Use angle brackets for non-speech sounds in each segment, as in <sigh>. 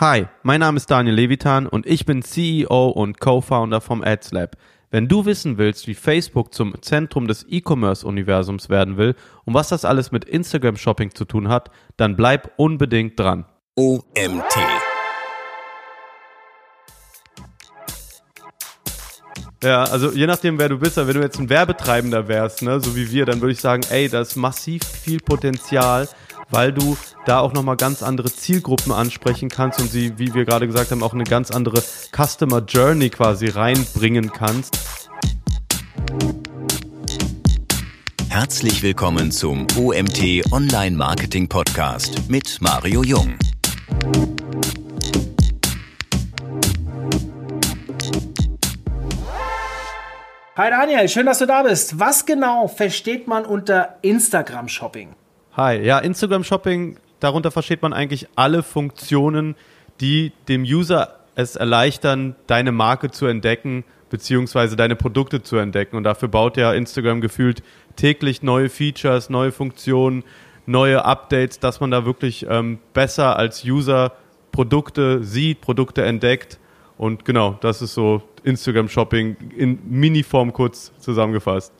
Hi, mein Name ist Daniel Levitan und ich bin CEO und Co-Founder vom AdsLab. Wenn du wissen willst, wie Facebook zum Zentrum des E-Commerce-Universums werden will und was das alles mit Instagram Shopping zu tun hat, dann bleib unbedingt dran. OMT. Ja, also je nachdem, wer du bist, wenn du jetzt ein Werbetreibender wärst, ne, so wie wir, dann würde ich sagen, ey, da ist massiv viel Potenzial weil du da auch nochmal ganz andere Zielgruppen ansprechen kannst und sie, wie wir gerade gesagt haben, auch eine ganz andere Customer Journey quasi reinbringen kannst. Herzlich willkommen zum OMT Online Marketing Podcast mit Mario Jung. Hi Daniel, schön, dass du da bist. Was genau versteht man unter Instagram Shopping? Hi, ja, Instagram Shopping, darunter versteht man eigentlich alle Funktionen, die dem User es erleichtern, deine Marke zu entdecken, beziehungsweise deine Produkte zu entdecken. Und dafür baut ja Instagram gefühlt täglich neue Features, neue Funktionen, neue Updates, dass man da wirklich ähm, besser als User Produkte sieht, Produkte entdeckt. Und genau, das ist so Instagram Shopping in Miniform kurz zusammengefasst.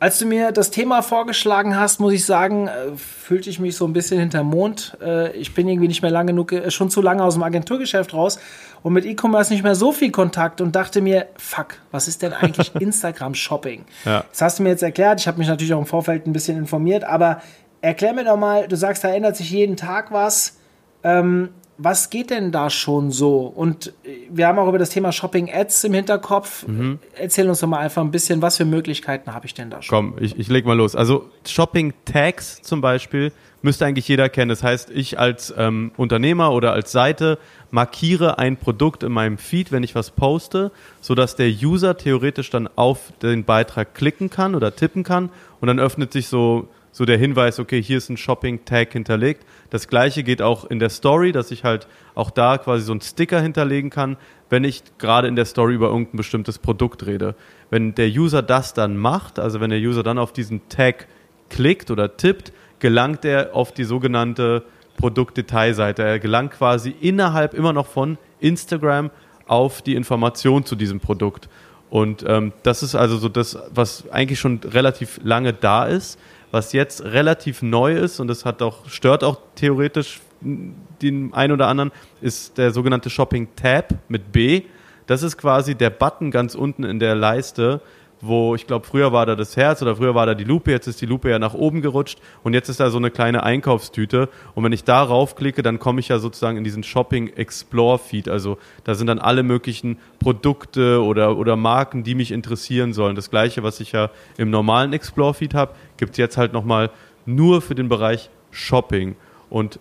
Als du mir das Thema vorgeschlagen hast, muss ich sagen, äh, fühlte ich mich so ein bisschen hinterm Mond. Äh, ich bin irgendwie nicht mehr lang genug, äh, schon zu lange aus dem Agenturgeschäft raus und mit E-Commerce nicht mehr so viel Kontakt und dachte mir, fuck, was ist denn eigentlich <laughs> Instagram Shopping? Ja. Das hast du mir jetzt erklärt. Ich habe mich natürlich auch im Vorfeld ein bisschen informiert, aber erklär mir doch mal, du sagst, da ändert sich jeden Tag was. Ähm, was geht denn da schon so? Und äh, wir haben auch über das Thema Shopping Ads im Hinterkopf. Mhm. Erzähl uns doch mal einfach ein bisschen, was für Möglichkeiten habe ich denn da schon? Komm, ich, ich leg mal los. Also Shopping Tags zum Beispiel müsste eigentlich jeder kennen. Das heißt, ich als ähm, Unternehmer oder als Seite markiere ein Produkt in meinem Feed, wenn ich was poste, sodass der User theoretisch dann auf den Beitrag klicken kann oder tippen kann und dann öffnet sich so so der Hinweis, okay, hier ist ein Shopping-Tag hinterlegt. Das gleiche geht auch in der Story, dass ich halt auch da quasi so einen Sticker hinterlegen kann, wenn ich gerade in der Story über irgendein bestimmtes Produkt rede. Wenn der User das dann macht, also wenn der User dann auf diesen Tag klickt oder tippt, gelangt er auf die sogenannte Produktdetailseite. Er gelangt quasi innerhalb immer noch von Instagram auf die Information zu diesem Produkt. Und ähm, das ist also so das, was eigentlich schon relativ lange da ist was jetzt relativ neu ist und das hat auch, stört auch theoretisch den einen oder anderen, ist der sogenannte Shopping Tab mit B. Das ist quasi der Button ganz unten in der Leiste, wo ich glaube, früher war da das Herz oder früher war da die Lupe, jetzt ist die Lupe ja nach oben gerutscht und jetzt ist da so eine kleine Einkaufstüte. Und wenn ich darauf klicke, dann komme ich ja sozusagen in diesen Shopping Explore Feed. Also da sind dann alle möglichen Produkte oder, oder Marken, die mich interessieren sollen. Das gleiche, was ich ja im normalen Explore Feed habe, gibt es jetzt halt nochmal nur für den Bereich Shopping. Und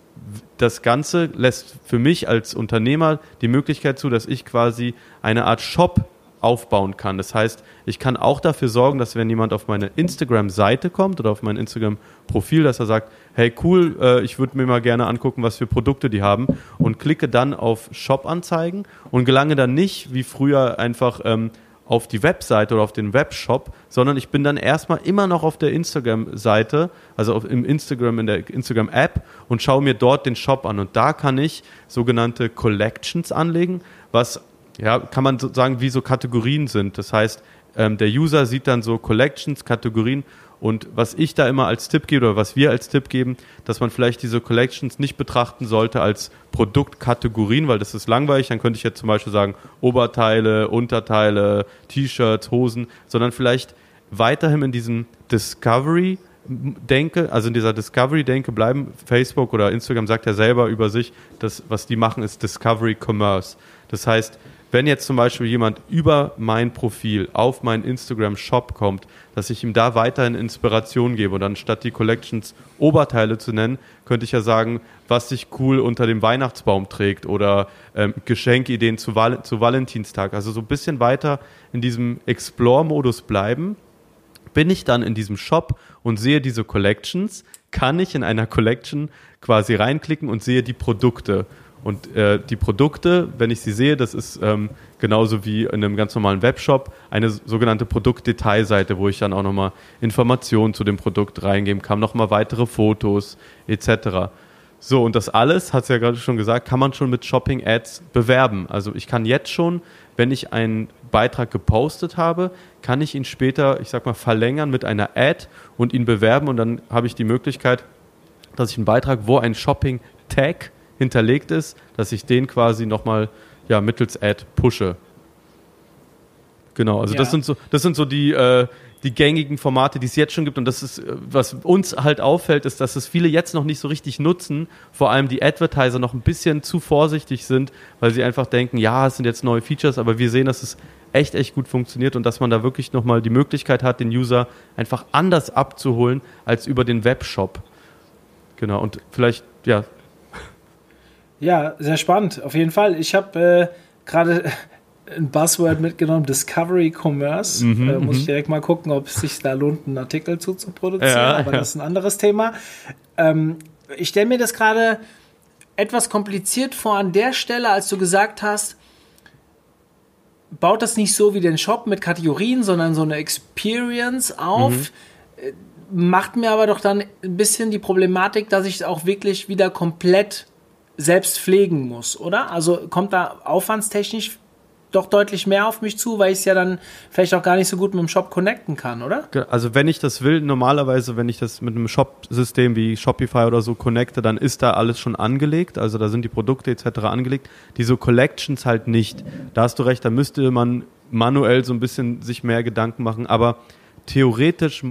das Ganze lässt für mich als Unternehmer die Möglichkeit zu, dass ich quasi eine Art Shop aufbauen kann. Das heißt, ich kann auch dafür sorgen, dass wenn jemand auf meine Instagram-Seite kommt oder auf mein Instagram-Profil, dass er sagt, hey cool, äh, ich würde mir mal gerne angucken, was für Produkte die haben und klicke dann auf Shop-Anzeigen und gelange dann nicht wie früher einfach ähm, auf die Webseite oder auf den Webshop, sondern ich bin dann erstmal immer noch auf der Instagram-Seite, also auf, im Instagram, in der Instagram-App und schaue mir dort den Shop an. Und da kann ich sogenannte Collections anlegen, was ja, kann man so sagen, wie so Kategorien sind. Das heißt, ähm, der User sieht dann so Collections, Kategorien und was ich da immer als Tipp gebe oder was wir als Tipp geben, dass man vielleicht diese Collections nicht betrachten sollte als Produktkategorien, weil das ist langweilig. Dann könnte ich jetzt zum Beispiel sagen Oberteile, Unterteile, T-Shirts, Hosen, sondern vielleicht weiterhin in diesem Discovery denke, also in dieser Discovery-Denke bleiben. Facebook oder Instagram sagt ja selber über sich, dass was die machen, ist Discovery Commerce. Das heißt, wenn jetzt zum Beispiel jemand über mein Profil auf meinen Instagram-Shop kommt, dass ich ihm da weiterhin Inspiration gebe und anstatt die Collections Oberteile zu nennen, könnte ich ja sagen, was sich cool unter dem Weihnachtsbaum trägt oder ähm, Geschenkideen zu, Val zu Valentinstag. Also so ein bisschen weiter in diesem Explore-Modus bleiben. Bin ich dann in diesem Shop und sehe diese Collections, kann ich in einer Collection quasi reinklicken und sehe die Produkte. Und äh, die Produkte, wenn ich sie sehe, das ist ähm, genauso wie in einem ganz normalen Webshop eine sogenannte Produktdetailseite, wo ich dann auch nochmal Informationen zu dem Produkt reingeben kann, nochmal weitere Fotos etc. So, und das alles, hat es ja gerade schon gesagt, kann man schon mit Shopping-Ads bewerben. Also ich kann jetzt schon, wenn ich einen Beitrag gepostet habe, kann ich ihn später, ich sag mal, verlängern mit einer Ad und ihn bewerben und dann habe ich die Möglichkeit, dass ich einen Beitrag, wo ein Shopping-Tag hinterlegt ist, dass ich den quasi nochmal ja, mittels Ad pushe. Genau, also ja. das sind so, das sind so die, äh, die gängigen Formate, die es jetzt schon gibt. Und das ist, äh, was uns halt auffällt, ist, dass es viele jetzt noch nicht so richtig nutzen. Vor allem die Advertiser noch ein bisschen zu vorsichtig sind, weil sie einfach denken, ja, es sind jetzt neue Features, aber wir sehen, dass es echt, echt gut funktioniert und dass man da wirklich nochmal die Möglichkeit hat, den User einfach anders abzuholen als über den Webshop. Genau, und vielleicht, ja. Ja, sehr spannend, auf jeden Fall. Ich habe äh, gerade <laughs> ein Buzzword mitgenommen, Discovery Commerce. Mhm, äh, muss ich mhm. direkt mal gucken, ob es sich da lohnt, einen Artikel zu, zu produzieren, ja, aber ja. das ist ein anderes Thema. Ähm, ich stelle mir das gerade etwas kompliziert vor an der Stelle, als du gesagt hast, baut das nicht so wie den Shop mit Kategorien, sondern so eine Experience auf. Mhm. Äh, macht mir aber doch dann ein bisschen die Problematik, dass ich auch wirklich wieder komplett selbst pflegen muss, oder? Also kommt da aufwandstechnisch doch deutlich mehr auf mich zu, weil ich es ja dann vielleicht auch gar nicht so gut mit dem Shop connecten kann, oder? Also wenn ich das will, normalerweise, wenn ich das mit einem Shop-System wie Shopify oder so connecte, dann ist da alles schon angelegt, also da sind die Produkte etc. angelegt. Diese Collections halt nicht. Da hast du recht, da müsste man manuell so ein bisschen sich mehr Gedanken machen, aber theoretisch,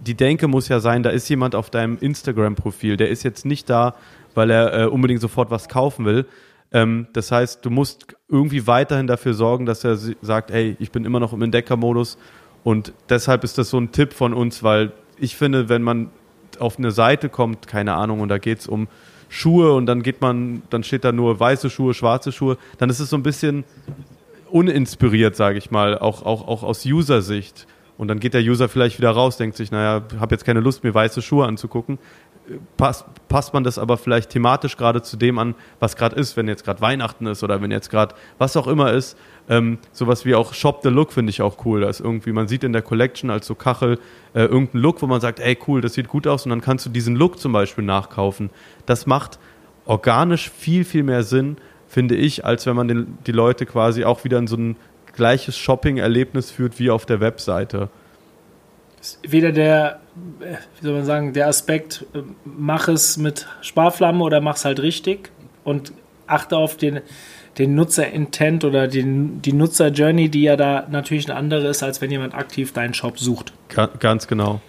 die Denke muss ja sein, da ist jemand auf deinem Instagram-Profil, der ist jetzt nicht da, weil er äh, unbedingt sofort was kaufen will, ähm, das heißt, du musst irgendwie weiterhin dafür sorgen, dass er sagt, ey, ich bin immer noch im Entdeckermodus. Und deshalb ist das so ein Tipp von uns, weil ich finde, wenn man auf eine Seite kommt, keine Ahnung, und da geht es um Schuhe und dann geht man, dann steht da nur weiße Schuhe, schwarze Schuhe, dann ist es so ein bisschen uninspiriert, sage ich mal, auch, auch, auch aus User-Sicht. Und dann geht der User vielleicht wieder raus, denkt sich, naja, habe jetzt keine Lust, mir weiße Schuhe anzugucken passt, passt man das aber vielleicht thematisch gerade zu dem an, was gerade ist, wenn jetzt gerade Weihnachten ist oder wenn jetzt gerade was auch immer ist. Ähm, sowas wie auch Shop the Look finde ich auch cool. dass irgendwie, man sieht in der Collection als so Kachel äh, irgendeinen Look, wo man sagt, ey cool, das sieht gut aus und dann kannst du diesen Look zum Beispiel nachkaufen. Das macht organisch viel, viel mehr Sinn, finde ich, als wenn man den, die Leute quasi auch wieder in so ein gleiches Shopping-Erlebnis führt wie auf der Webseite weder der, äh, wie soll man sagen, der Aspekt, äh, mach es mit Sparflamme oder mach es halt richtig und achte auf den, den Nutzer-Intent oder den, die Nutzer-Journey, die ja da natürlich eine andere ist, als wenn jemand aktiv deinen Shop sucht. Ganz genau.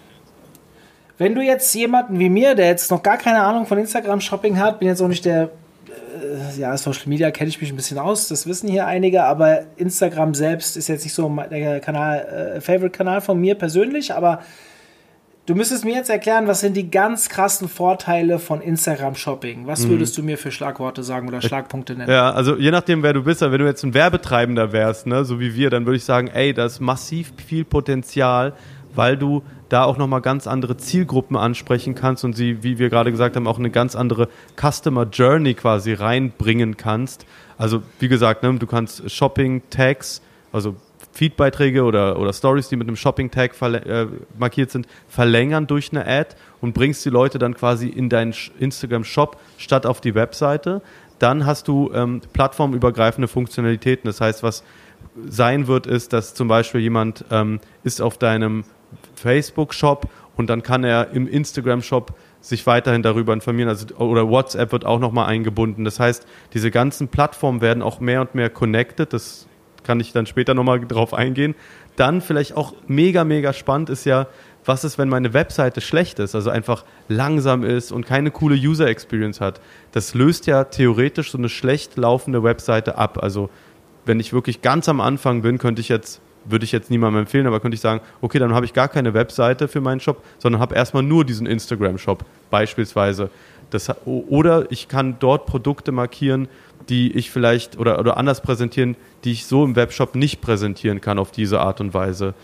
Wenn du jetzt jemanden wie mir, der jetzt noch gar keine Ahnung von Instagram-Shopping hat, bin jetzt auch nicht der ja, Social Media kenne ich mich ein bisschen aus, das wissen hier einige, aber Instagram selbst ist jetzt nicht so der Kanal, äh, Favorite-Kanal von mir persönlich, aber du müsstest mir jetzt erklären, was sind die ganz krassen Vorteile von Instagram-Shopping? Was mhm. würdest du mir für Schlagworte sagen oder Schlagpunkte nennen? Ja, also je nachdem, wer du bist, wenn du jetzt ein Werbetreibender wärst, ne, so wie wir, dann würde ich sagen, ey, da ist massiv viel Potenzial, weil du da auch nochmal ganz andere Zielgruppen ansprechen kannst und sie, wie wir gerade gesagt haben, auch eine ganz andere Customer Journey quasi reinbringen kannst. Also wie gesagt, ne, du kannst Shopping-Tags, also Feedbeiträge oder, oder Stories, die mit einem Shopping-Tag äh, markiert sind, verlängern durch eine Ad und bringst die Leute dann quasi in deinen Instagram-Shop statt auf die Webseite. Dann hast du ähm, plattformübergreifende Funktionalitäten. Das heißt, was sein wird, ist, dass zum Beispiel jemand ähm, ist auf deinem Facebook-Shop und dann kann er im Instagram-Shop sich weiterhin darüber informieren. Also, oder WhatsApp wird auch nochmal eingebunden. Das heißt, diese ganzen Plattformen werden auch mehr und mehr connected. Das kann ich dann später nochmal drauf eingehen. Dann vielleicht auch mega, mega spannend ist ja, was ist, wenn meine Webseite schlecht ist, also einfach langsam ist und keine coole User Experience hat. Das löst ja theoretisch so eine schlecht laufende Webseite ab. Also wenn ich wirklich ganz am Anfang bin, könnte ich jetzt würde ich jetzt niemandem empfehlen, aber könnte ich sagen, okay, dann habe ich gar keine Webseite für meinen Shop, sondern habe erstmal nur diesen Instagram-Shop beispielsweise. Das, oder ich kann dort Produkte markieren, die ich vielleicht oder, oder anders präsentieren, die ich so im Webshop nicht präsentieren kann auf diese Art und Weise.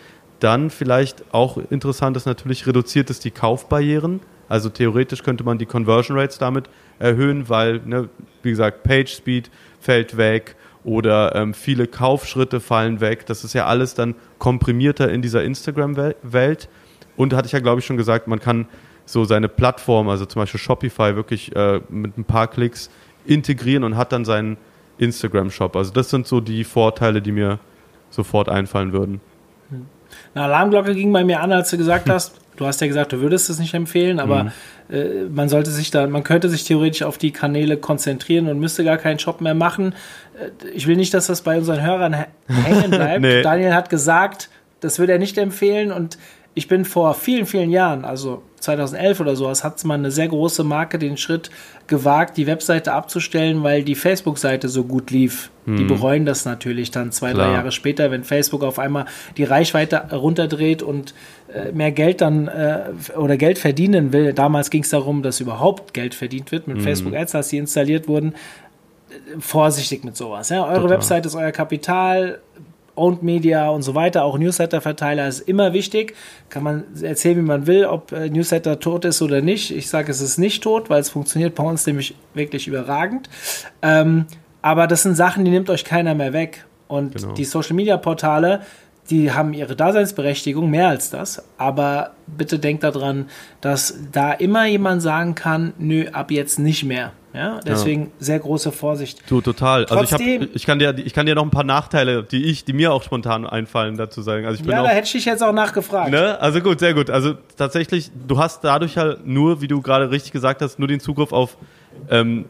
Dann vielleicht auch interessant ist natürlich, reduziert es die Kaufbarrieren. Also theoretisch könnte man die Conversion Rates damit erhöhen, weil, ne, wie gesagt, Page Speed fällt weg, oder ähm, viele Kaufschritte fallen weg. Das ist ja alles dann komprimierter in dieser Instagram-Welt. Und hatte ich ja, glaube ich, schon gesagt, man kann so seine Plattform, also zum Beispiel Shopify, wirklich äh, mit ein paar Klicks integrieren und hat dann seinen Instagram-Shop. Also das sind so die Vorteile, die mir sofort einfallen würden. Eine Alarmglocke ging bei mir an, als du gesagt <laughs> hast, du hast ja gesagt, du würdest es nicht empfehlen, aber mhm. äh, man sollte sich da, man könnte sich theoretisch auf die Kanäle konzentrieren und müsste gar keinen Shop mehr machen. Äh, ich will nicht, dass das bei unseren Hörern hängen <laughs> bleibt. nee. Daniel hat gesagt, das würde er nicht empfehlen und ich bin vor vielen, vielen Jahren, also 2011 oder sowas, hat man eine sehr große Marke den Schritt gewagt, die Webseite abzustellen, weil die Facebook-Seite so gut lief. Hm. Die bereuen das natürlich dann zwei, Klar. drei Jahre später, wenn Facebook auf einmal die Reichweite runterdreht und äh, mehr Geld dann äh, oder Geld verdienen will. Damals ging es darum, dass überhaupt Geld verdient wird mit hm. Facebook Ads, als sie installiert wurden. Vorsichtig mit sowas. Ja? Eure Total. Webseite ist euer Kapital Owned Media und so weiter, auch Newsletter-Verteiler ist immer wichtig. Kann man erzählen, wie man will, ob äh, Newsletter tot ist oder nicht. Ich sage, es ist nicht tot, weil es funktioniert bei uns nämlich wirklich überragend. Ähm, aber das sind Sachen, die nimmt euch keiner mehr weg. Und genau. die Social-Media-Portale, die haben ihre Daseinsberechtigung, mehr als das. Aber bitte denkt daran, dass da immer jemand sagen kann, nö, ab jetzt nicht mehr. Ja, deswegen ja. sehr große Vorsicht. Du, total. Trotzdem, also ich, hab, ich, kann dir, ich kann dir noch ein paar Nachteile, die ich, die mir auch spontan einfallen, dazu sagen. Also ich bin ja, auch, da hätte ich dich jetzt auch nachgefragt. Ne? Also gut, sehr gut. Also tatsächlich, du hast dadurch halt nur, wie du gerade richtig gesagt hast, nur den Zugriff auf ähm,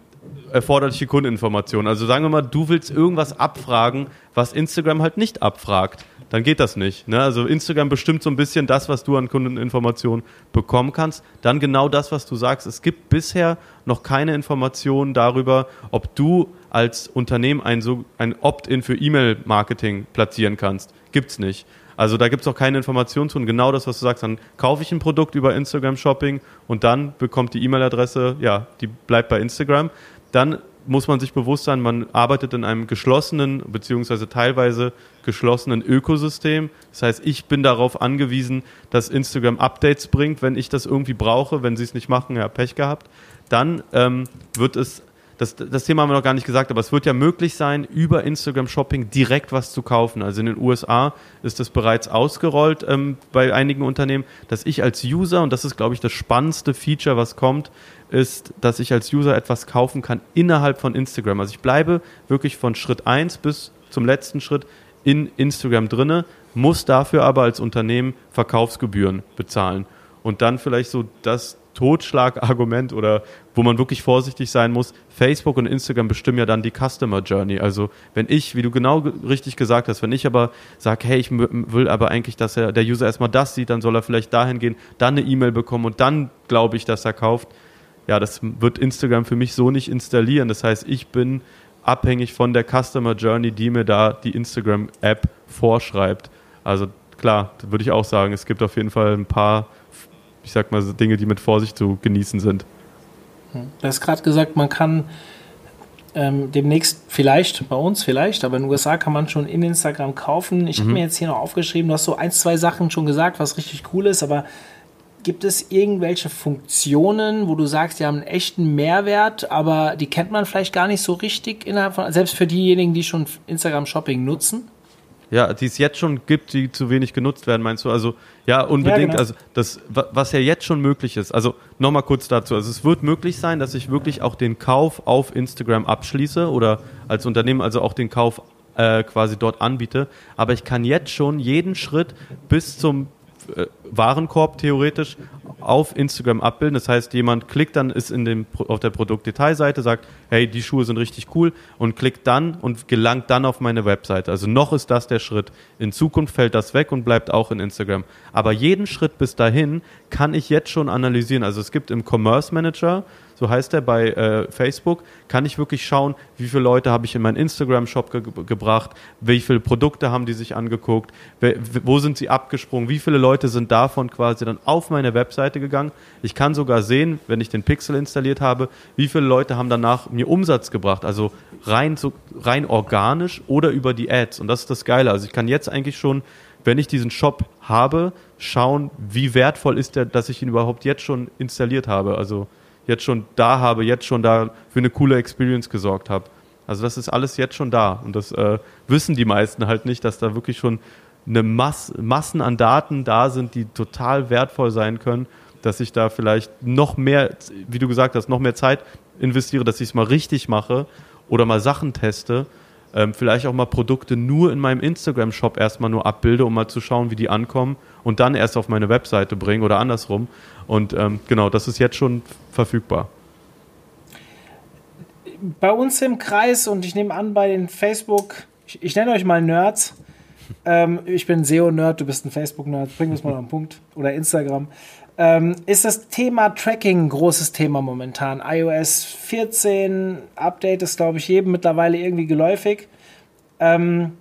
erforderliche Kundeninformationen. Also sagen wir mal, du willst irgendwas abfragen, was Instagram halt nicht abfragt dann geht das nicht. Ne? Also Instagram bestimmt so ein bisschen das, was du an Kundeninformationen bekommen kannst. Dann genau das, was du sagst. Es gibt bisher noch keine Informationen darüber, ob du als Unternehmen ein, so, ein Opt-in für E-Mail-Marketing platzieren kannst. Gibt's nicht. Also da gibt's auch keine Informationen zu. Und genau das, was du sagst, dann kaufe ich ein Produkt über Instagram Shopping und dann bekommt die E-Mail-Adresse, ja, die bleibt bei Instagram. Dann muss man sich bewusst sein, man arbeitet in einem geschlossenen beziehungsweise teilweise geschlossenen Ökosystem. Das heißt, ich bin darauf angewiesen, dass Instagram Updates bringt, wenn ich das irgendwie brauche. Wenn sie es nicht machen, ja, Pech gehabt. Dann ähm, wird es das, das Thema haben wir noch gar nicht gesagt, aber es wird ja möglich sein, über Instagram Shopping direkt was zu kaufen. Also in den USA ist das bereits ausgerollt ähm, bei einigen Unternehmen, dass ich als User, und das ist, glaube ich, das spannendste Feature, was kommt, ist, dass ich als User etwas kaufen kann innerhalb von Instagram. Also ich bleibe wirklich von Schritt 1 bis zum letzten Schritt in Instagram drinne, muss dafür aber als Unternehmen Verkaufsgebühren bezahlen. Und dann vielleicht so das Totschlagargument oder wo man wirklich vorsichtig sein muss. Facebook und Instagram bestimmen ja dann die Customer Journey. Also wenn ich, wie du genau richtig gesagt hast, wenn ich aber sage, hey, ich will aber eigentlich, dass er, der User erstmal das sieht, dann soll er vielleicht dahin gehen, dann eine E-Mail bekommen und dann glaube ich, dass er kauft. Ja, das wird Instagram für mich so nicht installieren. Das heißt, ich bin abhängig von der Customer Journey, die mir da die Instagram-App vorschreibt. Also klar, würde ich auch sagen, es gibt auf jeden Fall ein paar ich sag mal, so Dinge, die mit Vorsicht zu genießen sind. Du hast gerade gesagt, man kann ähm, demnächst vielleicht, bei uns vielleicht, aber in den USA kann man schon in Instagram kaufen. Ich mhm. habe mir jetzt hier noch aufgeschrieben, du hast so ein, zwei Sachen schon gesagt, was richtig cool ist, aber gibt es irgendwelche Funktionen, wo du sagst, die haben einen echten Mehrwert, aber die kennt man vielleicht gar nicht so richtig innerhalb von, selbst für diejenigen, die schon Instagram Shopping nutzen? Ja, die es jetzt schon gibt, die zu wenig genutzt werden, meinst du? Also ja, unbedingt. Ja, genau. Also das, was ja jetzt schon möglich ist. Also nochmal kurz dazu. Also es wird möglich sein, dass ich wirklich auch den Kauf auf Instagram abschließe oder als Unternehmen also auch den Kauf äh, quasi dort anbiete. Aber ich kann jetzt schon jeden Schritt bis zum äh, Warenkorb theoretisch auf Instagram abbilden. Das heißt, jemand klickt dann, ist in dem, auf der Produktdetailseite, sagt, hey, die Schuhe sind richtig cool und klickt dann und gelangt dann auf meine Webseite. Also noch ist das der Schritt. In Zukunft fällt das weg und bleibt auch in Instagram. Aber jeden Schritt bis dahin kann ich jetzt schon analysieren. Also es gibt im Commerce Manager so heißt er bei äh, Facebook, kann ich wirklich schauen, wie viele Leute habe ich in meinen Instagram-Shop ge gebracht, wie viele Produkte haben die sich angeguckt, wo sind sie abgesprungen, wie viele Leute sind davon quasi dann auf meine Webseite gegangen. Ich kann sogar sehen, wenn ich den Pixel installiert habe, wie viele Leute haben danach mir Umsatz gebracht, also rein, so, rein organisch oder über die Ads. Und das ist das Geile. Also ich kann jetzt eigentlich schon wenn ich diesen Shop habe, schauen, wie wertvoll ist der, dass ich ihn überhaupt jetzt schon installiert habe. Also jetzt schon da habe, jetzt schon da für eine coole Experience gesorgt habe. Also das ist alles jetzt schon da und das äh, wissen die meisten halt nicht, dass da wirklich schon eine Mass Massen an Daten da sind, die total wertvoll sein können dass ich da vielleicht noch mehr, wie du gesagt hast, noch mehr Zeit investiere, dass ich es mal richtig mache oder mal Sachen teste. Ähm, vielleicht auch mal Produkte nur in meinem Instagram-Shop erstmal nur abbilde, um mal zu schauen, wie die ankommen und dann erst auf meine Webseite bringen oder andersrum. Und ähm, genau, das ist jetzt schon verfügbar. Bei uns im Kreis und ich nehme an, bei den Facebook, ich, ich nenne euch mal Nerds. Ähm, ich bin SEO-Nerd, du bist ein Facebook-Nerd, bring uns mal auf Punkt. Oder Instagram. Ähm, ist das Thema Tracking ein großes Thema momentan? iOS 14 Update ist, glaube ich, jedem mittlerweile irgendwie geläufig. Ähm,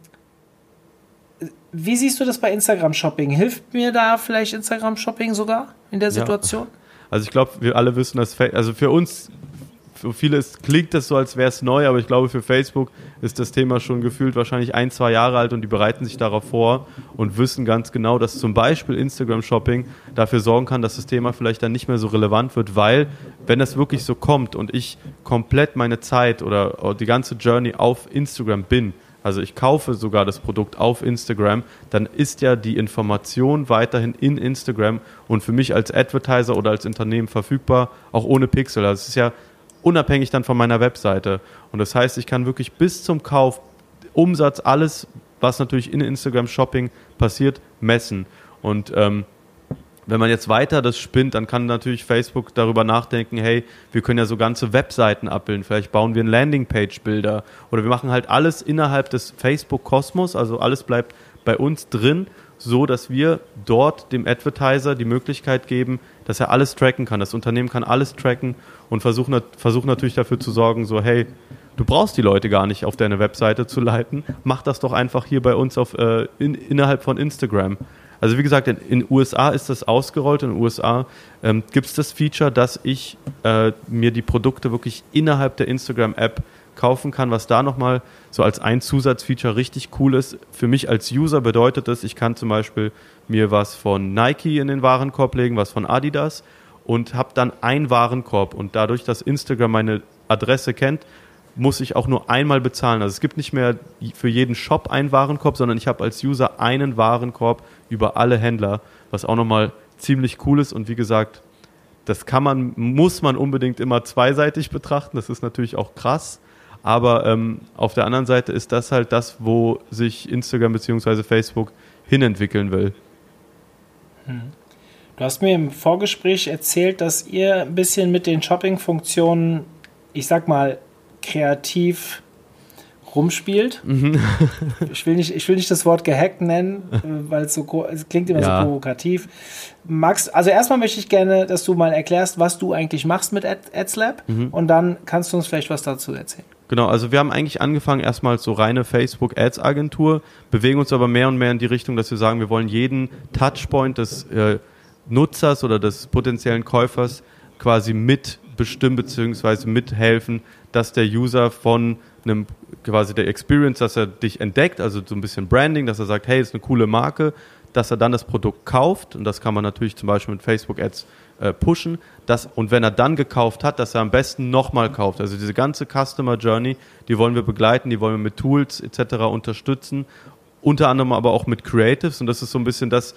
wie siehst du das bei Instagram Shopping? Hilft mir da vielleicht Instagram Shopping sogar in der Situation? Ja. Also ich glaube, wir alle wissen, dass also für uns für viele ist, klingt das so, als wäre es neu, aber ich glaube, für Facebook ist das Thema schon gefühlt wahrscheinlich ein, zwei Jahre alt und die bereiten sich darauf vor und wissen ganz genau, dass zum Beispiel Instagram Shopping dafür sorgen kann, dass das Thema vielleicht dann nicht mehr so relevant wird, weil wenn das wirklich so kommt und ich komplett meine Zeit oder die ganze Journey auf Instagram bin, also ich kaufe sogar das Produkt auf Instagram, dann ist ja die Information weiterhin in Instagram und für mich als Advertiser oder als Unternehmen verfügbar, auch ohne Pixel. Also es ist ja unabhängig dann von meiner Webseite. Und das heißt, ich kann wirklich bis zum Kauf, Umsatz, alles, was natürlich in Instagram Shopping passiert, messen. Und ähm, wenn man jetzt weiter das spinnt, dann kann natürlich Facebook darüber nachdenken, hey, wir können ja so ganze Webseiten abbilden, vielleicht bauen wir ein Landingpage-Bilder oder wir machen halt alles innerhalb des Facebook-Kosmos, also alles bleibt bei uns drin, so dass wir dort dem Advertiser die Möglichkeit geben, dass er alles tracken kann. Das Unternehmen kann alles tracken und versucht, versucht natürlich dafür zu sorgen, so hey, du brauchst die Leute gar nicht auf deine Webseite zu leiten, mach das doch einfach hier bei uns auf, äh, in, innerhalb von Instagram. Also wie gesagt, in den USA ist das ausgerollt. In den USA ähm, gibt es das Feature, dass ich äh, mir die Produkte wirklich innerhalb der Instagram-App kaufen kann, was da nochmal so als ein Zusatzfeature richtig cool ist. Für mich als User bedeutet das, ich kann zum Beispiel mir was von Nike in den Warenkorb legen, was von Adidas und habe dann einen Warenkorb. Und dadurch, dass Instagram meine Adresse kennt, muss ich auch nur einmal bezahlen. Also es gibt nicht mehr für jeden Shop einen Warenkorb, sondern ich habe als User einen Warenkorb über alle Händler, was auch nochmal ziemlich cool ist. Und wie gesagt, das kann man, muss man unbedingt immer zweiseitig betrachten. Das ist natürlich auch krass. Aber ähm, auf der anderen Seite ist das halt das, wo sich Instagram bzw. Facebook hinentwickeln will. Hm. Du hast mir im Vorgespräch erzählt, dass ihr ein bisschen mit den Shopping-Funktionen, ich sag mal, kreativ rumspielt. Mhm. ich, will nicht, ich will nicht das Wort gehackt nennen, <laughs> weil es so es klingt immer ja. so provokativ. Magst, also erstmal möchte ich gerne, dass du mal erklärst, was du eigentlich machst mit Ad, AdsLab mhm. und dann kannst du uns vielleicht was dazu erzählen. Genau, also wir haben eigentlich angefangen erstmal als so reine Facebook Ads Agentur, bewegen uns aber mehr und mehr in die Richtung, dass wir sagen, wir wollen jeden Touchpoint des äh, Nutzers oder des potenziellen Käufers quasi mitbestimmen bzw. mithelfen, dass der User von einem quasi der Experience, dass er dich entdeckt, also so ein bisschen Branding, dass er sagt, hey, ist eine coole Marke, dass er dann das Produkt kauft und das kann man natürlich zum Beispiel mit Facebook Ads äh, pushen. Das, und wenn er dann gekauft hat, dass er am besten nochmal kauft. Also diese ganze Customer Journey, die wollen wir begleiten, die wollen wir mit Tools etc. unterstützen. Unter anderem aber auch mit Creatives und das ist so ein bisschen das,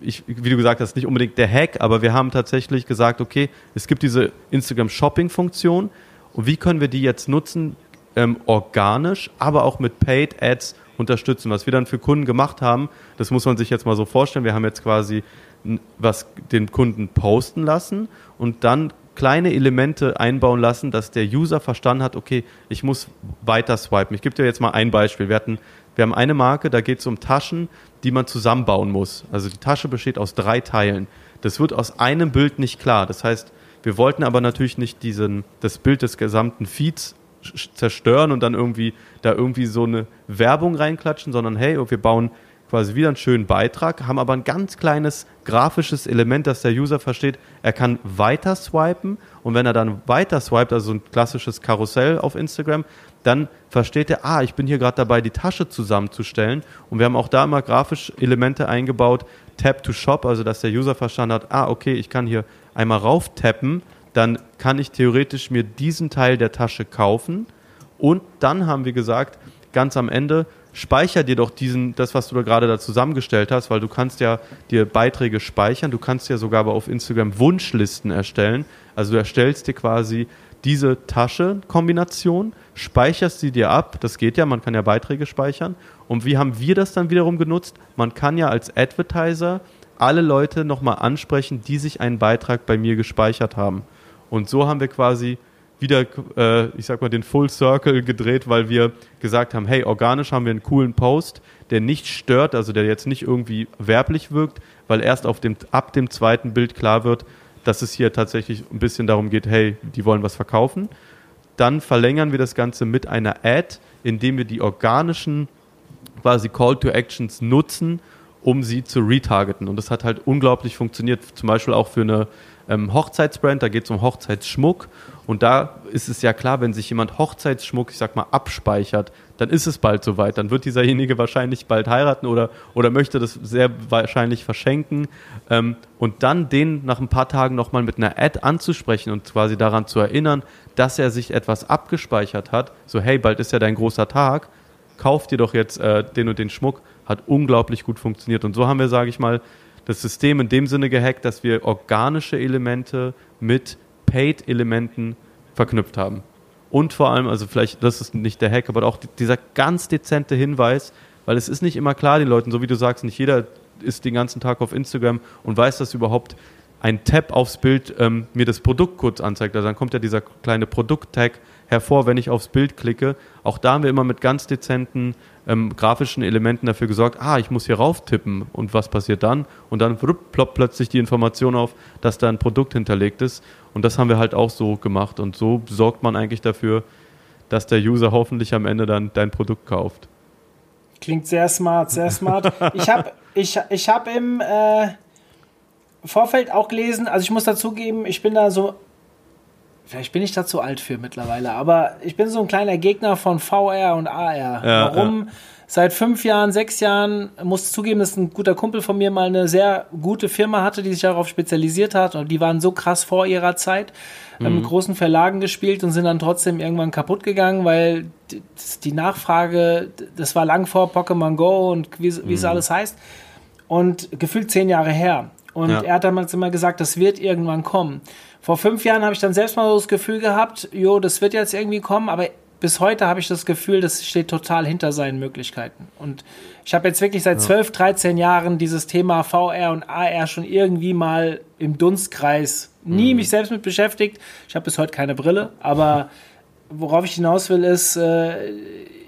ich, wie du gesagt hast, nicht unbedingt der Hack, aber wir haben tatsächlich gesagt, okay, es gibt diese Instagram Shopping Funktion und wie können wir die jetzt nutzen, ähm, organisch, aber auch mit Paid Ads unterstützen. Was wir dann für Kunden gemacht haben, das muss man sich jetzt mal so vorstellen. Wir haben jetzt quasi was den Kunden posten lassen und dann kleine Elemente einbauen lassen, dass der User verstanden hat, okay, ich muss weiter swipen. Ich gebe dir jetzt mal ein Beispiel. Wir, hatten, wir haben eine Marke, da geht es um Taschen, die man zusammenbauen muss. Also die Tasche besteht aus drei Teilen. Das wird aus einem Bild nicht klar. Das heißt, wir wollten aber natürlich nicht diesen, das Bild des gesamten Feeds zerstören und dann irgendwie da irgendwie so eine Werbung reinklatschen, sondern hey, wir bauen quasi wieder einen schönen Beitrag, haben aber ein ganz kleines grafisches Element, dass der User versteht, er kann weiter swipen und wenn er dann weiter swipet, also ein klassisches Karussell auf Instagram, dann versteht er, ah, ich bin hier gerade dabei, die Tasche zusammenzustellen. Und wir haben auch da immer grafische Elemente eingebaut, Tap to Shop, also dass der User verstanden hat, ah, okay, ich kann hier einmal rauf tappen, dann kann ich theoretisch mir diesen Teil der Tasche kaufen und dann haben wir gesagt, ganz am Ende speicher dir doch diesen, das, was du da gerade da zusammengestellt hast, weil du kannst ja dir Beiträge speichern, du kannst ja sogar aber auf Instagram Wunschlisten erstellen. Also du erstellst dir quasi diese Tasche-Kombination, speicherst sie dir ab, das geht ja, man kann ja Beiträge speichern. Und wie haben wir das dann wiederum genutzt? Man kann ja als Advertiser alle Leute nochmal ansprechen, die sich einen Beitrag bei mir gespeichert haben. Und so haben wir quasi wieder, äh, ich sag mal, den Full Circle gedreht, weil wir gesagt haben, hey, organisch haben wir einen coolen Post, der nicht stört, also der jetzt nicht irgendwie werblich wirkt, weil erst auf dem, ab dem zweiten Bild klar wird, dass es hier tatsächlich ein bisschen darum geht, hey, die wollen was verkaufen. Dann verlängern wir das Ganze mit einer Ad, indem wir die organischen quasi Call to Actions nutzen, um sie zu retargeten. Und das hat halt unglaublich funktioniert, zum Beispiel auch für eine ähm, Hochzeitsbrand, da geht es um Hochzeitsschmuck. Und da ist es ja klar, wenn sich jemand Hochzeitsschmuck, ich sag mal, abspeichert, dann ist es bald soweit. Dann wird dieserjenige wahrscheinlich bald heiraten oder, oder möchte das sehr wahrscheinlich verschenken. Ähm, und dann den nach ein paar Tagen nochmal mit einer Ad anzusprechen und quasi daran zu erinnern, dass er sich etwas abgespeichert hat. So, hey, bald ist ja dein großer Tag. Kauf dir doch jetzt äh, den und den Schmuck. Hat unglaublich gut funktioniert. Und so haben wir, sage ich mal, das System in dem Sinne gehackt, dass wir organische Elemente mit Paid-Elementen verknüpft haben. Und vor allem, also vielleicht, das ist nicht der Hack, aber auch dieser ganz dezente Hinweis, weil es ist nicht immer klar den Leuten, so wie du sagst, nicht jeder ist den ganzen Tag auf Instagram und weiß, dass überhaupt ein Tab aufs Bild ähm, mir das Produkt kurz anzeigt. Also dann kommt ja dieser kleine Produkt-Tag hervor, wenn ich aufs Bild klicke. Auch da haben wir immer mit ganz dezenten ähm, grafischen Elementen dafür gesorgt, ah, ich muss hier rauf tippen und was passiert dann? Und dann ploppt plötzlich die Information auf, dass da ein Produkt hinterlegt ist. Und das haben wir halt auch so gemacht. Und so sorgt man eigentlich dafür, dass der User hoffentlich am Ende dann dein Produkt kauft. Klingt sehr smart, sehr smart. Ich habe ich, ich hab im äh, Vorfeld auch gelesen, also ich muss dazugeben, ich bin da so Vielleicht bin ich da zu alt für mittlerweile, aber ich bin so ein kleiner Gegner von VR und AR. Ja, Warum? Ja. Seit fünf Jahren, sechs Jahren, muss zugeben, dass ein guter Kumpel von mir mal eine sehr gute Firma hatte, die sich darauf spezialisiert hat. Und die waren so krass vor ihrer Zeit, mhm. haben mit großen Verlagen gespielt und sind dann trotzdem irgendwann kaputt gegangen, weil die Nachfrage, das war lang vor Pokémon Go und wie, wie mhm. es alles heißt. Und gefühlt zehn Jahre her. Und ja. er hat damals immer gesagt, das wird irgendwann kommen. Vor fünf Jahren habe ich dann selbst mal so das Gefühl gehabt, jo, das wird jetzt irgendwie kommen, aber bis heute habe ich das Gefühl, das steht total hinter seinen Möglichkeiten. Und ich habe jetzt wirklich seit ja. 12, 13 Jahren dieses Thema VR und AR schon irgendwie mal im Dunstkreis nie mhm. mich selbst mit beschäftigt. Ich habe bis heute keine Brille, aber worauf ich hinaus will, ist, äh,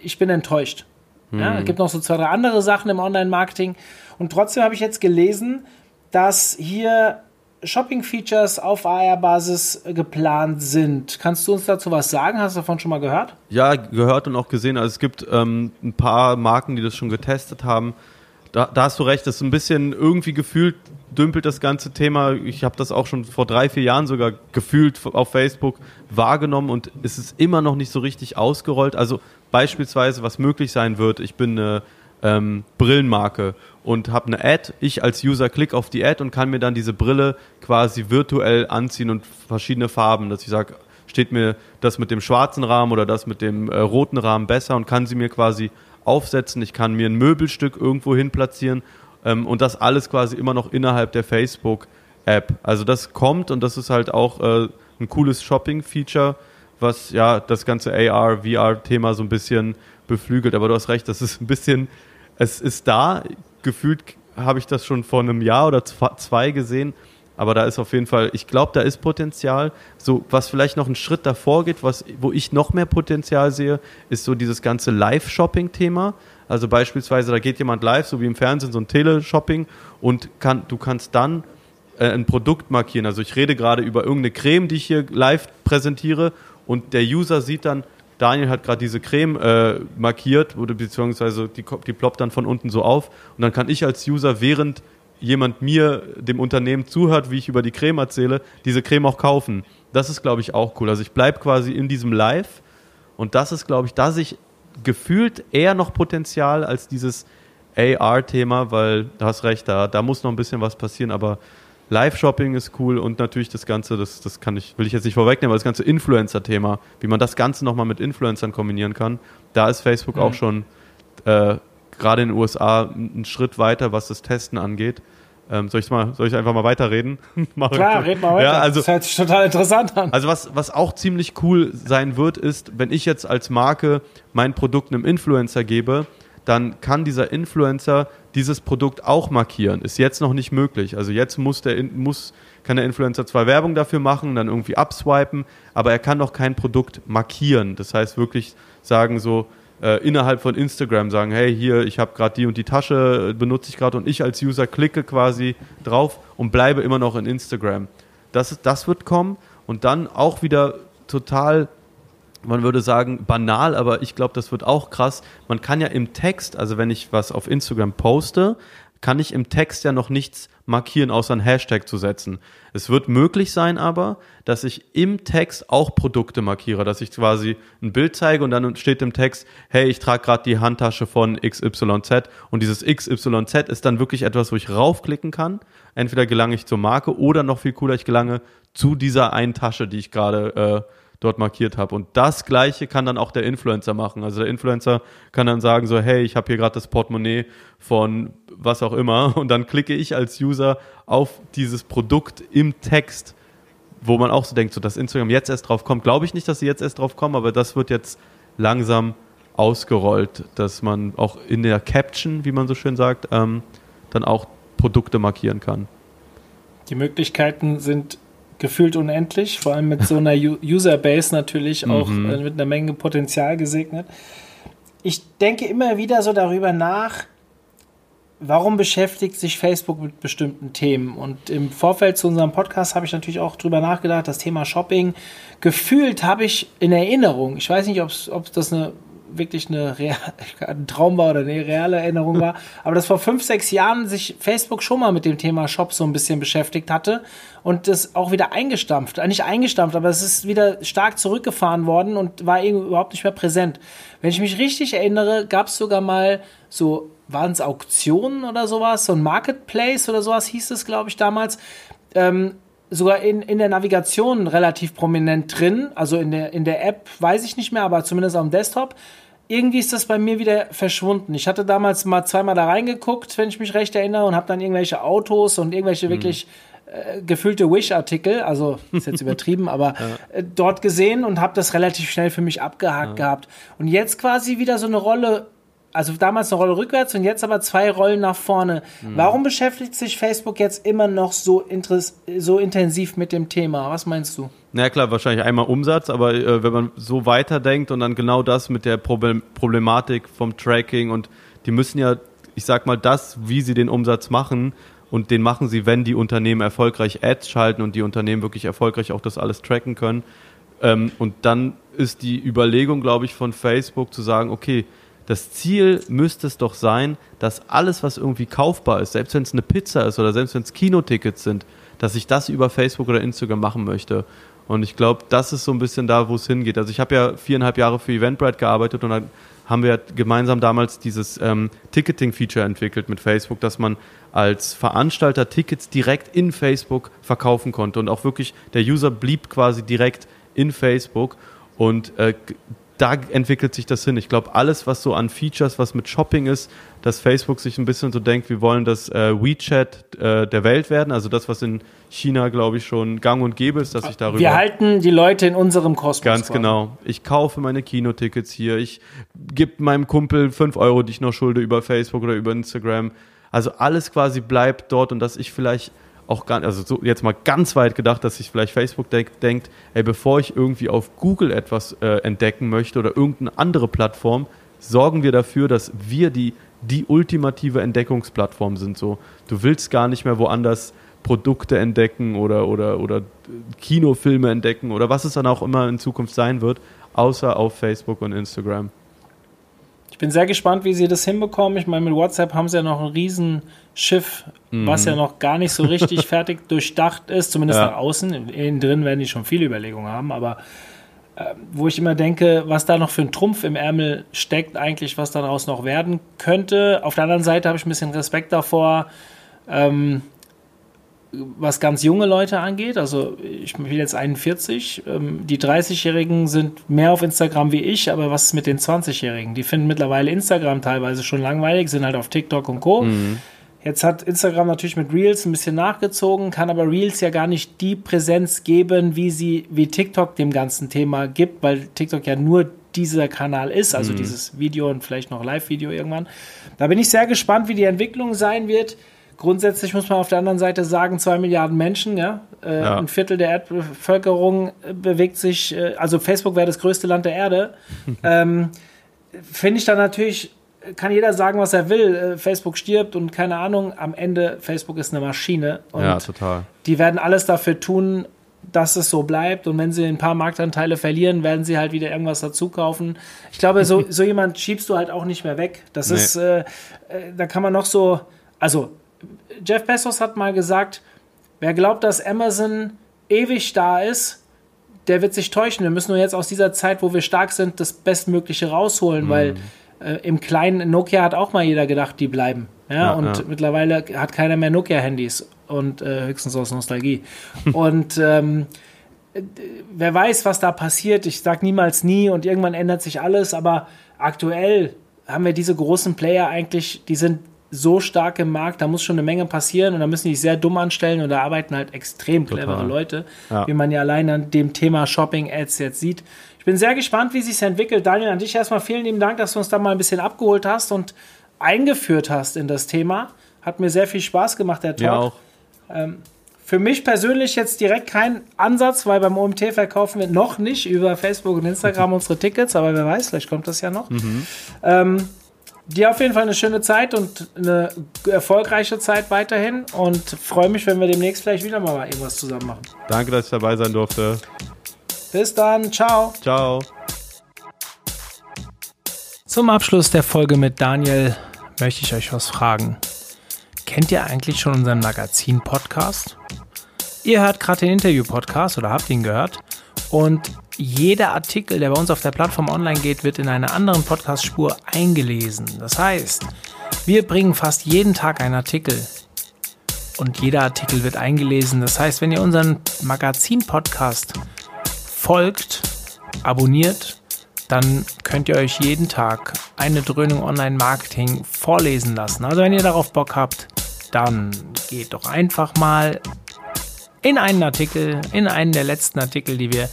ich bin enttäuscht. Mhm. Ja, es gibt noch so zwei, drei andere Sachen im Online-Marketing. Und trotzdem habe ich jetzt gelesen, dass hier Shopping-Features auf AR-Basis geplant sind. Kannst du uns dazu was sagen? Hast du davon schon mal gehört? Ja, gehört und auch gesehen. Also es gibt ähm, ein paar Marken, die das schon getestet haben. Da, da hast du recht, das ist ein bisschen irgendwie gefühlt dümpelt das ganze Thema. Ich habe das auch schon vor drei, vier Jahren sogar gefühlt auf Facebook wahrgenommen und es ist immer noch nicht so richtig ausgerollt. Also beispielsweise, was möglich sein wird, ich bin eine ähm, Brillenmarke und habe eine Ad. Ich als User klicke auf die Ad und kann mir dann diese Brille quasi virtuell anziehen und verschiedene Farben, dass ich sage, steht mir das mit dem schwarzen Rahmen oder das mit dem äh, roten Rahmen besser und kann sie mir quasi aufsetzen. Ich kann mir ein Möbelstück irgendwo hin platzieren ähm, und das alles quasi immer noch innerhalb der Facebook-App. Also das kommt und das ist halt auch äh, ein cooles Shopping-Feature, was ja das ganze AR, VR-Thema so ein bisschen beflügelt. Aber du hast recht, das ist ein bisschen, es ist da gefühlt habe ich das schon vor einem Jahr oder zwei gesehen. Aber da ist auf jeden Fall, ich glaube, da ist Potenzial. So, was vielleicht noch einen Schritt davor geht, was, wo ich noch mehr Potenzial sehe, ist so dieses ganze Live-Shopping-Thema. Also beispielsweise, da geht jemand live, so wie im Fernsehen, so ein Teleshopping und kann, du kannst dann äh, ein Produkt markieren. Also ich rede gerade über irgendeine Creme, die ich hier live präsentiere und der User sieht dann, Daniel hat gerade diese Creme äh, markiert, oder beziehungsweise die, die ploppt dann von unten so auf. Und dann kann ich als User, während jemand mir, dem Unternehmen zuhört, wie ich über die Creme erzähle, diese Creme auch kaufen. Das ist, glaube ich, auch cool. Also ich bleibe quasi in diesem Live und das ist, glaube ich, da sich gefühlt eher noch Potenzial als dieses AR-Thema, weil du hast recht, da, da muss noch ein bisschen was passieren, aber Live-Shopping ist cool und natürlich das Ganze, das, das kann ich, will ich jetzt nicht vorwegnehmen, aber das ganze Influencer-Thema, wie man das Ganze nochmal mit Influencern kombinieren kann, da ist Facebook mhm. auch schon, äh, gerade in den USA einen Schritt weiter, was das Testen angeht. Ähm, soll, ich mal, soll ich einfach mal weiterreden? <laughs> Klar, red mal weiter. Ja, also, das hört sich total interessant an. Also was, was auch ziemlich cool sein wird, ist, wenn ich jetzt als Marke mein Produkt einem Influencer gebe, dann kann dieser Influencer dieses Produkt auch markieren. Ist jetzt noch nicht möglich. Also jetzt muss der muss kann der Influencer zwar Werbung dafür machen, dann irgendwie abswipen, aber er kann noch kein Produkt markieren. Das heißt wirklich sagen so äh, innerhalb von Instagram sagen, hey hier, ich habe gerade die und die Tasche äh, benutze ich gerade und ich als User klicke quasi drauf und bleibe immer noch in Instagram. Das, das wird kommen und dann auch wieder total man würde sagen, banal, aber ich glaube, das wird auch krass. Man kann ja im Text, also wenn ich was auf Instagram poste, kann ich im Text ja noch nichts markieren, außer ein Hashtag zu setzen. Es wird möglich sein aber, dass ich im Text auch Produkte markiere, dass ich quasi ein Bild zeige und dann steht im Text, hey, ich trage gerade die Handtasche von XYZ und dieses XYZ ist dann wirklich etwas, wo ich raufklicken kann. Entweder gelange ich zur Marke oder noch viel cooler, ich gelange zu dieser einen Tasche, die ich gerade äh, dort markiert habe. Und das Gleiche kann dann auch der Influencer machen. Also der Influencer kann dann sagen so, hey, ich habe hier gerade das Portemonnaie von was auch immer. Und dann klicke ich als User auf dieses Produkt im Text, wo man auch so denkt, so dass Instagram jetzt erst drauf kommt. Glaube ich nicht, dass sie jetzt erst drauf kommen, aber das wird jetzt langsam ausgerollt, dass man auch in der Caption, wie man so schön sagt, ähm, dann auch Produkte markieren kann. Die Möglichkeiten sind gefühlt unendlich, vor allem mit so einer <laughs> Userbase natürlich auch mhm. äh, mit einer Menge Potenzial gesegnet. Ich denke immer wieder so darüber nach, warum beschäftigt sich Facebook mit bestimmten Themen? Und im Vorfeld zu unserem Podcast habe ich natürlich auch darüber nachgedacht, das Thema Shopping. Gefühlt habe ich in Erinnerung, ich weiß nicht, ob das eine wirklich eine Real, <laughs> ein Traum war oder eine reale Erinnerung war, <laughs> aber dass vor fünf, sechs Jahren sich Facebook schon mal mit dem Thema Shop so ein bisschen beschäftigt hatte und das auch wieder eingestampft, äh, nicht eingestampft, aber es ist wieder stark zurückgefahren worden und war überhaupt nicht mehr präsent. Wenn ich mich richtig erinnere, gab es sogar mal so, waren es Auktionen oder sowas, so ein Marketplace oder sowas hieß es, glaube ich, damals. Ähm, sogar in, in der Navigation relativ prominent drin. Also in der, in der App weiß ich nicht mehr, aber zumindest am Desktop irgendwie ist das bei mir wieder verschwunden. Ich hatte damals mal zweimal da reingeguckt, wenn ich mich recht erinnere, und habe dann irgendwelche Autos und irgendwelche mhm. wirklich äh, gefüllte Wish-Artikel, also ist jetzt <laughs> übertrieben, aber ja. äh, dort gesehen und habe das relativ schnell für mich abgehakt ja. gehabt. Und jetzt quasi wieder so eine Rolle also damals eine Rolle rückwärts und jetzt aber zwei Rollen nach vorne. Mhm. Warum beschäftigt sich Facebook jetzt immer noch so, so intensiv mit dem Thema? Was meinst du? Na ja, klar, wahrscheinlich einmal Umsatz, aber äh, wenn man so weiterdenkt und dann genau das mit der Problem Problematik vom Tracking und die müssen ja, ich sag mal, das, wie sie den Umsatz machen und den machen sie, wenn die Unternehmen erfolgreich Ads schalten und die Unternehmen wirklich erfolgreich auch das alles tracken können. Ähm, und dann ist die Überlegung, glaube ich, von Facebook zu sagen, okay, das Ziel müsste es doch sein, dass alles, was irgendwie kaufbar ist, selbst wenn es eine Pizza ist oder selbst wenn es Kinotickets sind, dass ich das über Facebook oder Instagram machen möchte. Und ich glaube, das ist so ein bisschen da, wo es hingeht. Also ich habe ja viereinhalb Jahre für Eventbrite gearbeitet und dann haben wir gemeinsam damals dieses ähm, Ticketing-Feature entwickelt mit Facebook, dass man als Veranstalter Tickets direkt in Facebook verkaufen konnte und auch wirklich der User blieb quasi direkt in Facebook und äh, da entwickelt sich das hin. Ich glaube, alles, was so an Features, was mit Shopping ist, dass Facebook sich ein bisschen so denkt, wir wollen das äh, WeChat äh, der Welt werden. Also das, was in China, glaube ich, schon gang und gäbe ist, dass ich darüber. Wir halten die Leute in unserem Kosmos. Ganz quasi. genau. Ich kaufe meine Kinotickets hier. Ich gebe meinem Kumpel fünf Euro, die ich noch schulde, über Facebook oder über Instagram. Also alles quasi bleibt dort und dass ich vielleicht auch gar also so jetzt mal ganz weit gedacht, dass sich vielleicht Facebook denk, denkt, ey, bevor ich irgendwie auf Google etwas äh, entdecken möchte oder irgendeine andere Plattform, sorgen wir dafür, dass wir die, die ultimative Entdeckungsplattform sind. So, du willst gar nicht mehr woanders Produkte entdecken oder, oder, oder Kinofilme entdecken oder was es dann auch immer in Zukunft sein wird, außer auf Facebook und Instagram bin sehr gespannt, wie sie das hinbekommen. Ich meine, mit WhatsApp haben sie ja noch ein Riesenschiff, mhm. was ja noch gar nicht so richtig <laughs> fertig durchdacht ist, zumindest ja. nach außen. Innen drin werden die schon viele Überlegungen haben, aber äh, wo ich immer denke, was da noch für ein Trumpf im Ärmel steckt, eigentlich, was daraus noch werden könnte. Auf der anderen Seite habe ich ein bisschen Respekt davor, ähm, was ganz junge Leute angeht. Also ich bin jetzt 41. Ähm, die 30-Jährigen sind mehr auf Instagram wie ich, aber was ist mit den 20-Jährigen? Die finden mittlerweile Instagram teilweise schon langweilig, sind halt auf TikTok und Co. Mhm. Jetzt hat Instagram natürlich mit Reels ein bisschen nachgezogen, kann aber Reels ja gar nicht die Präsenz geben, wie sie, wie TikTok dem ganzen Thema gibt, weil TikTok ja nur dieser Kanal ist, also mhm. dieses Video und vielleicht noch Live-Video irgendwann. Da bin ich sehr gespannt, wie die Entwicklung sein wird. Grundsätzlich muss man auf der anderen Seite sagen, zwei Milliarden Menschen, ja, äh, ja. ein Viertel der Erdbevölkerung bewegt sich, äh, also Facebook wäre das größte Land der Erde. <laughs> ähm, Finde ich dann natürlich, kann jeder sagen, was er will. Äh, Facebook stirbt und keine Ahnung, am Ende, Facebook ist eine Maschine. Und ja, total. Die werden alles dafür tun, dass es so bleibt. Und wenn sie ein paar Marktanteile verlieren, werden sie halt wieder irgendwas dazu kaufen. Ich glaube, so, <laughs> so jemand schiebst du halt auch nicht mehr weg. Das nee. ist, äh, äh, da kann man noch so, also Jeff Bezos hat mal gesagt, wer glaubt, dass Amazon ewig da ist, der wird sich täuschen. Wir müssen nur jetzt aus dieser Zeit, wo wir stark sind, das Bestmögliche rausholen, mhm. weil äh, im kleinen Nokia hat auch mal jeder gedacht, die bleiben. Ja, ja und ja. mittlerweile hat keiner mehr Nokia-Handys und äh, höchstens aus Nostalgie. <laughs> und ähm, wer weiß, was da passiert. Ich sage niemals nie und irgendwann ändert sich alles, aber aktuell haben wir diese großen Player eigentlich, die sind so stark im Markt, da muss schon eine Menge passieren und da müssen die sich sehr dumm anstellen und da arbeiten halt extrem clevere Total. Leute, ja. wie man ja allein an dem Thema Shopping-Ads jetzt sieht. Ich bin sehr gespannt, wie sich entwickelt. Daniel, an dich erstmal vielen lieben Dank, dass du uns da mal ein bisschen abgeholt hast und eingeführt hast in das Thema. Hat mir sehr viel Spaß gemacht, der Talk. Ja, auch. Ähm, für mich persönlich jetzt direkt kein Ansatz, weil beim OMT verkaufen wir noch nicht über Facebook und Instagram <laughs> unsere Tickets, aber wer weiß, vielleicht kommt das ja noch. Mhm. Ähm, dir auf jeden Fall eine schöne Zeit und eine erfolgreiche Zeit weiterhin und freue mich, wenn wir demnächst vielleicht wieder mal irgendwas zusammen machen. Danke, dass ich dabei sein durfte. Bis dann, ciao. Ciao. Zum Abschluss der Folge mit Daniel möchte ich euch was fragen. Kennt ihr eigentlich schon unseren Magazin-Podcast? Ihr hört gerade den Interview-Podcast oder habt ihn gehört und jeder Artikel, der bei uns auf der Plattform online geht, wird in einer anderen Podcast-Spur eingelesen. Das heißt, wir bringen fast jeden Tag einen Artikel und jeder Artikel wird eingelesen. Das heißt, wenn ihr unseren Magazin-Podcast folgt, abonniert, dann könnt ihr euch jeden Tag eine Dröhnung Online-Marketing vorlesen lassen. Also wenn ihr darauf Bock habt, dann geht doch einfach mal in einen Artikel, in einen der letzten Artikel, die wir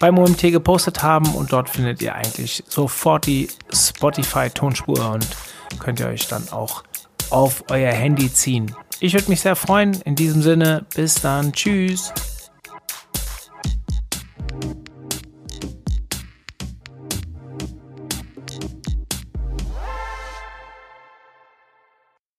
beim OMT gepostet haben und dort findet ihr eigentlich sofort die Spotify-Tonspur und könnt ihr euch dann auch auf euer Handy ziehen. Ich würde mich sehr freuen. In diesem Sinne, bis dann. Tschüss.